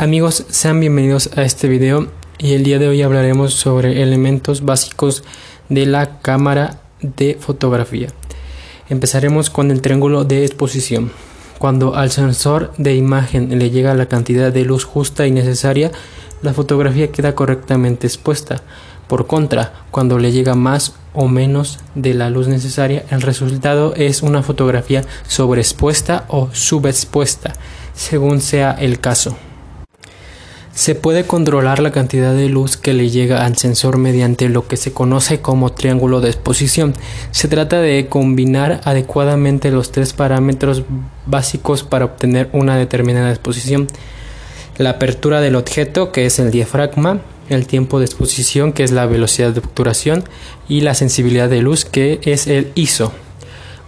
Amigos, sean bienvenidos a este video y el día de hoy hablaremos sobre elementos básicos de la cámara de fotografía. Empezaremos con el triángulo de exposición. Cuando al sensor de imagen le llega la cantidad de luz justa y necesaria, la fotografía queda correctamente expuesta. Por contra, cuando le llega más o menos de la luz necesaria, el resultado es una fotografía sobreexpuesta o subexpuesta, según sea el caso. Se puede controlar la cantidad de luz que le llega al sensor mediante lo que se conoce como triángulo de exposición. Se trata de combinar adecuadamente los tres parámetros básicos para obtener una determinada exposición. La apertura del objeto, que es el diafragma, el tiempo de exposición, que es la velocidad de obturación, y la sensibilidad de luz, que es el ISO.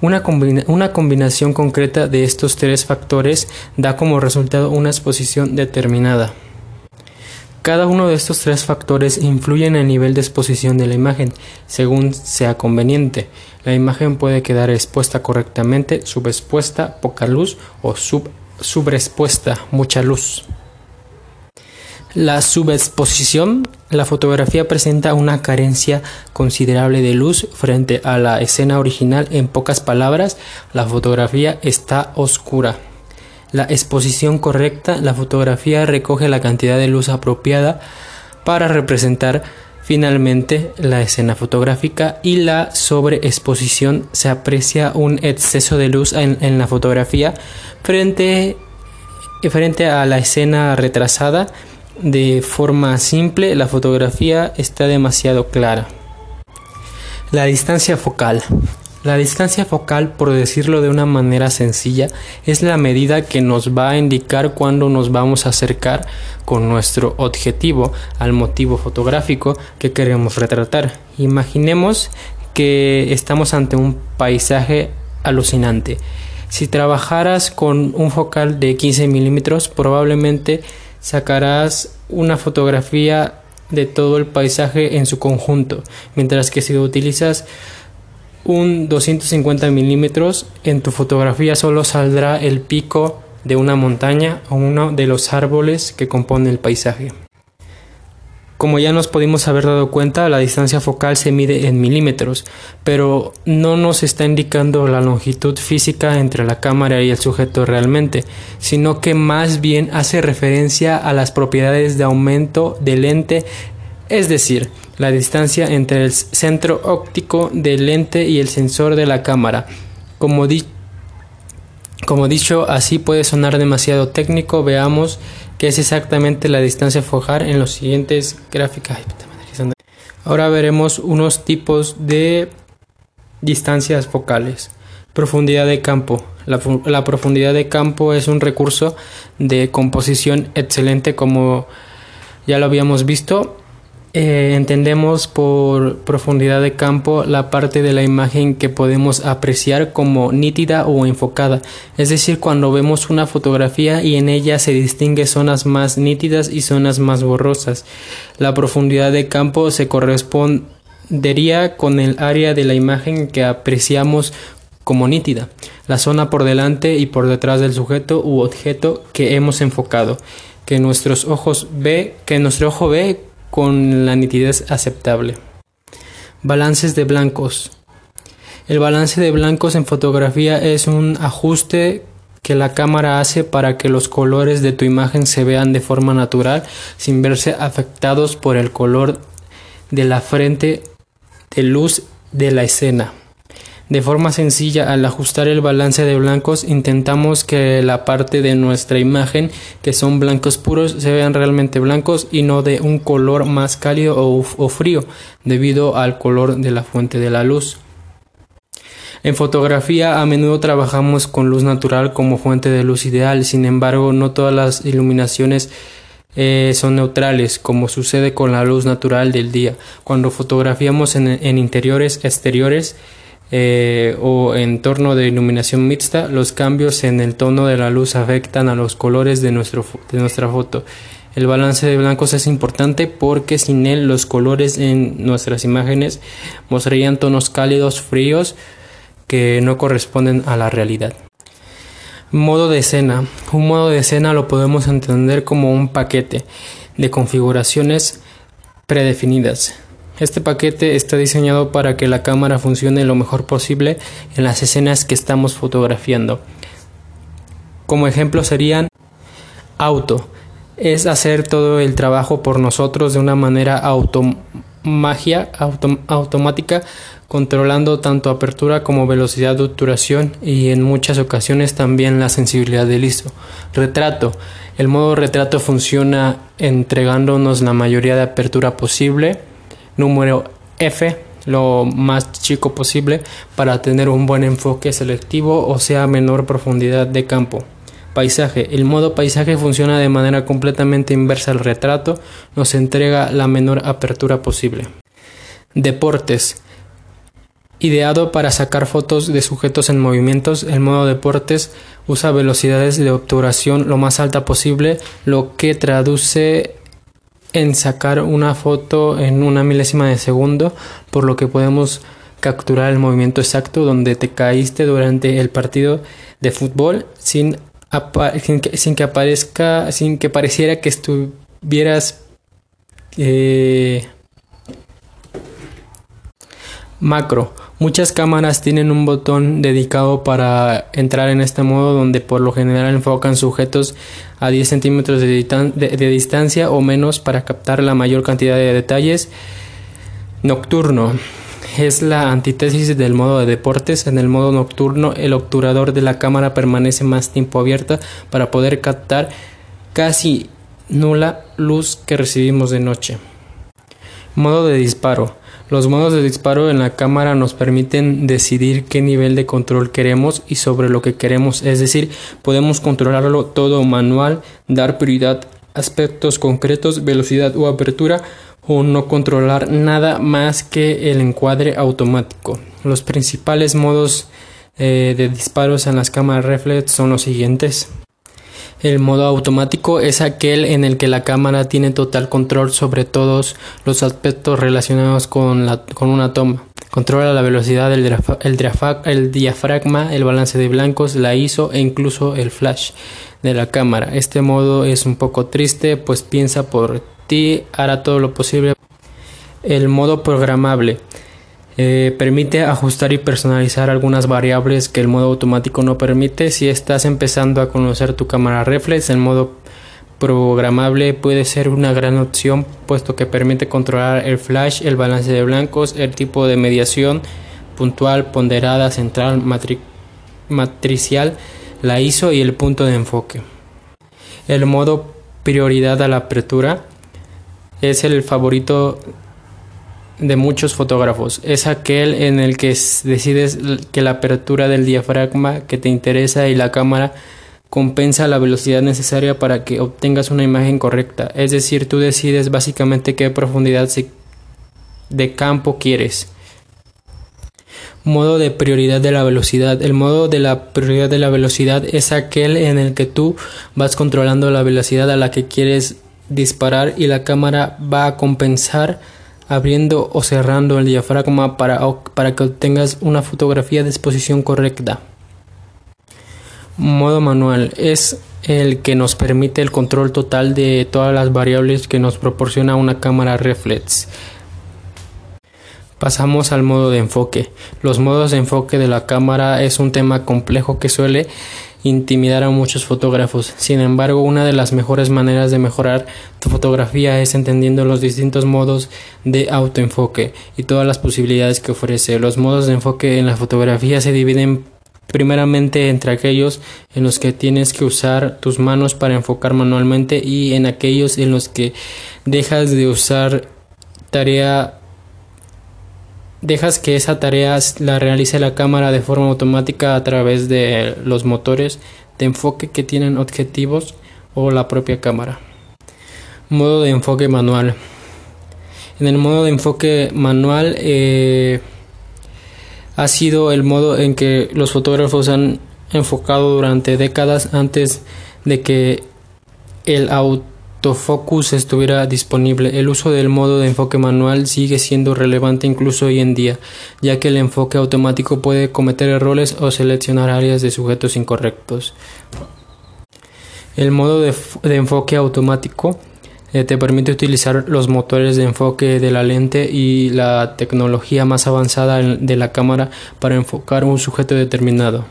Una, una, combinación concreta de estos tres factores da como resultado una exposición determinada. Cada uno de estos tres factores influye en el nivel de exposición de la imagen, según sea conveniente. La imagen puede quedar expuesta correctamente, subexpuesta, poca luz o sub subexpuesta, mucha luz. La subexposición. La fotografía presenta una carencia considerable de luz frente a la escena original. En pocas palabras, la fotografía está oscura la exposición correcta, la fotografía recoge la cantidad de luz apropiada para representar finalmente la escena fotográfica y la sobreexposición se aprecia un exceso de luz en, la fotografía frente, frente a la escena retrasada de forma simple la fotografía está demasiado clara. La distancia focal. La distancia focal, por decirlo de una manera sencilla, es la medida que nos va a indicar cuándo nos vamos a acercar con nuestro objetivo al motivo fotográfico que queremos retratar. Imaginemos que estamos ante un paisaje alucinante. Si trabajaras con un focal de 15 milímetros, probablemente sacarás una fotografía de todo el paisaje en su conjunto, mientras que si utilizas un 250 milímetros, en tu fotografía solo saldrá el pico de una montaña o uno de los árboles que componen el paisaje. Como ya nos pudimos haber dado cuenta, la distancia focal se mide en milímetros, pero no nos está indicando la longitud física entre la cámara y el sujeto realmente, sino que más bien hace referencia a las propiedades de aumento del lente, es decir, la distancia entre el centro óptico del lente y el sensor de la cámara. Como, como dicho, así puede sonar demasiado técnico, veamos qué es exactamente la distancia focal en los siguientes gráficas. Ahora veremos unos tipos de distancias focales. Profundidad de campo. La, profundidad de campo es un recurso de composición excelente como ya lo habíamos visto eh, entendemos por profundidad de campo la parte de la imagen que podemos apreciar como nítida o enfocada, es decir, cuando vemos una fotografía y en ella se distingue zonas más nítidas y zonas más borrosas. La profundidad de campo se correspondería con el área de la imagen que apreciamos como nítida, la zona por delante y por detrás del sujeto u objeto que hemos enfocado, que nuestros ojos ve, que nuestro ojo ve con la nitidez aceptable. Balances de blancos. El balance de blancos en fotografía es un ajuste que la cámara hace para que los colores de tu imagen se vean de forma natural sin verse afectados por el color de la frente de luz de la escena. De forma sencilla, al ajustar el balance de blancos, intentamos que la parte de nuestra imagen, que son blancos puros, se vean realmente blancos y no de un color más cálido o, frío, debido al color de la fuente de la luz. En fotografía a menudo trabajamos con luz natural como fuente de luz ideal, sin embargo no todas las iluminaciones eh, son neutrales, como sucede con la luz natural del día. Cuando fotografiamos en interiores exteriores, eh, o en torno de iluminación mixta, los cambios en el tono de la luz afectan a los colores de, nuestro, de nuestra foto. El balance de blancos es importante porque sin él los colores en nuestras imágenes mostrarían tonos cálidos, fríos, que no corresponden a la realidad. Modo de escena. Un modo de escena lo podemos entender como un paquete de configuraciones predefinidas. Este paquete está diseñado para que la cámara funcione lo mejor posible en las escenas que estamos fotografiando. Como ejemplo serían auto. Es hacer todo el trabajo por nosotros de una manera automática controlando tanto apertura como velocidad de obturación y en muchas ocasiones también la sensibilidad del ISO. Retrato. El modo retrato funciona entregándonos la mayoría de apertura posible. Número F, lo más chico posible para tener un buen enfoque selectivo o sea menor profundidad de campo. Paisaje. El modo paisaje funciona de manera completamente inversa al retrato, nos entrega la menor apertura posible. Deportes. Ideado para sacar fotos de sujetos en movimientos, el modo deportes usa velocidades de obturación lo más alta posible, lo que traduce en sacar una foto en una milésima de segundo, por lo que podemos capturar el movimiento exacto donde te caíste durante el partido de fútbol sin, sin, que, aparezca, sin que pareciera que estuvieras eh, macro Muchas cámaras tienen un botón dedicado para entrar en este modo donde por lo general enfocan sujetos a 10 centímetros de, distancia o menos para captar la mayor cantidad de detalles. Nocturno es la antítesis del modo de deportes. En el modo nocturno el obturador de la cámara permanece más tiempo abierta para poder captar casi nula luz que recibimos de noche. Modo de disparo. Los modos de disparo en la cámara nos permiten decidir qué nivel de control queremos y sobre lo que queremos, es decir, podemos controlarlo todo manual, dar prioridad a aspectos concretos, velocidad o apertura o no controlar nada más que el encuadre automático. Los principales modos eh, de disparos en las cámaras reflex son los siguientes. El modo automático es aquel en el que la cámara tiene total control sobre todos los aspectos relacionados con, la, con una toma. Controla la velocidad, el, el, diafragma, el balance de blancos, la ISO e incluso el flash de la cámara. Este modo es un poco triste, pues piensa por ti, hará todo lo posible. El modo programable eh, permite ajustar y personalizar algunas variables que el modo automático no permite. Si estás empezando a conocer tu cámara reflex, el modo programable puede ser una gran opción puesto que permite controlar el flash, el balance de blancos, el tipo de mediación puntual, ponderada, central, matricial, la ISO y el punto de enfoque. El modo prioridad a la apertura es el favorito de muchos fotógrafos. Es aquel en el que decides que la apertura del diafragma que te interesa y la cámara compensa la velocidad necesaria para que obtengas una imagen correcta. Es decir, tú decides básicamente qué profundidad de campo quieres. Modo de prioridad de la velocidad. El modo de la prioridad de la velocidad es aquel en el que tú vas controlando la velocidad a la que quieres disparar y la cámara va a compensar abriendo o cerrando el diafragma para, para que obtengas una fotografía de exposición correcta. Modo manual es el que nos permite el control total de todas las variables que nos proporciona una cámara reflex. Pasamos al modo de enfoque. Los modos de enfoque de la cámara es un tema complejo que suele intimidar a muchos fotógrafos. Sin embargo, una de las mejores maneras de mejorar tu fotografía es entendiendo los distintos modos de autoenfoque y todas las posibilidades que ofrece. Los modos de enfoque en la fotografía se dividen primeramente entre aquellos en los que tienes que usar tus manos para enfocar manualmente y en aquellos en los que dejas de usar tarea dejas que esa tarea la realice la cámara de forma automática a través de los motores de enfoque que tienen objetivos o la propia cámara. Modo de enfoque manual. En el modo de enfoque manual eh, ha sido el modo en que los fotógrafos han enfocado durante décadas antes de que el autofocus estuviera disponible, el uso del modo de enfoque manual sigue siendo relevante incluso hoy en día, ya que el enfoque automático puede cometer errores o seleccionar áreas de sujetos incorrectos. El modo de, enfoque automático eh, te permite utilizar los motores de enfoque de la lente y la tecnología más avanzada de la cámara para enfocar un sujeto determinado.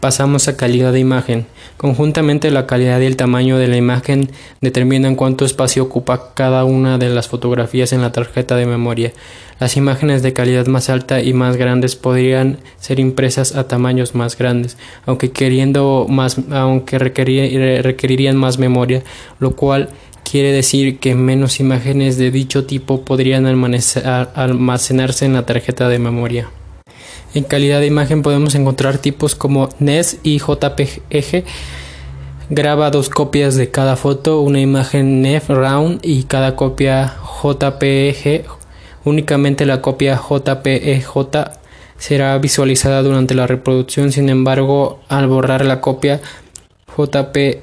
Pasamos a calidad de imagen. Conjuntamente la calidad y el tamaño de la imagen determinan cuánto espacio ocupa cada una de las fotografías en la tarjeta de memoria. Las imágenes de calidad más alta y más grandes podrían ser impresas a tamaños más grandes, aunque requerirían más memoria, lo cual quiere decir que menos imágenes de dicho tipo podrían almacenarse en la tarjeta de memoria. En calidad de imagen podemos encontrar tipos como NES y JPG. Graba dos copias de cada foto, una imagen NEF round y cada copia JPG. Únicamente la copia JPEJ será visualizada durante la reproducción, sin embargo, al borrar la copia JPEG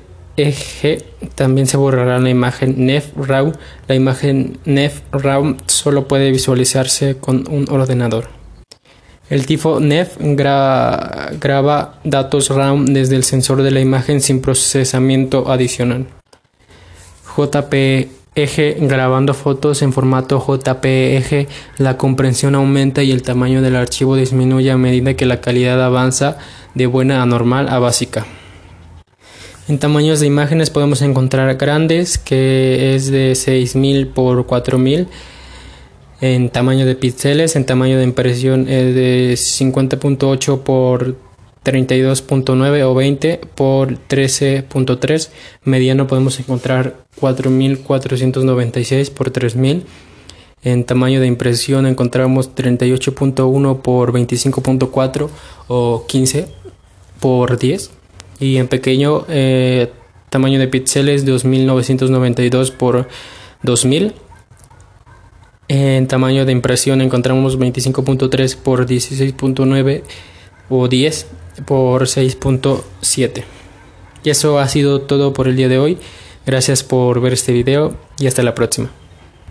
también se borrará la imagen NEF RAW. La imagen NEF RAW solo puede visualizarse con un ordenador. El tifo NEF graba datos RAM desde el sensor de la imagen sin procesamiento adicional. JPEG grabando fotos en formato JPEG, la comprensión aumenta y el tamaño del archivo disminuye a medida que la calidad avanza de buena a normal a básica. En tamaños de imágenes podemos encontrar grandes, que es de 6000 por 4000 en tamaño de píxeles, en tamaño de impresión es de 50.8 por 32.9 o 20 por 13.3. Mediano podemos encontrar 4496 por 3000. En tamaño de impresión encontramos 38.1 por 25.4 o 15 por 10. Y en pequeño eh, tamaño de píxeles 2992 por 2000 en tamaño de impresión encontramos 25.3 por 16.9 o 10 por 6.7. Y eso ha sido todo por el día de hoy. Gracias por ver este video y hasta la próxima.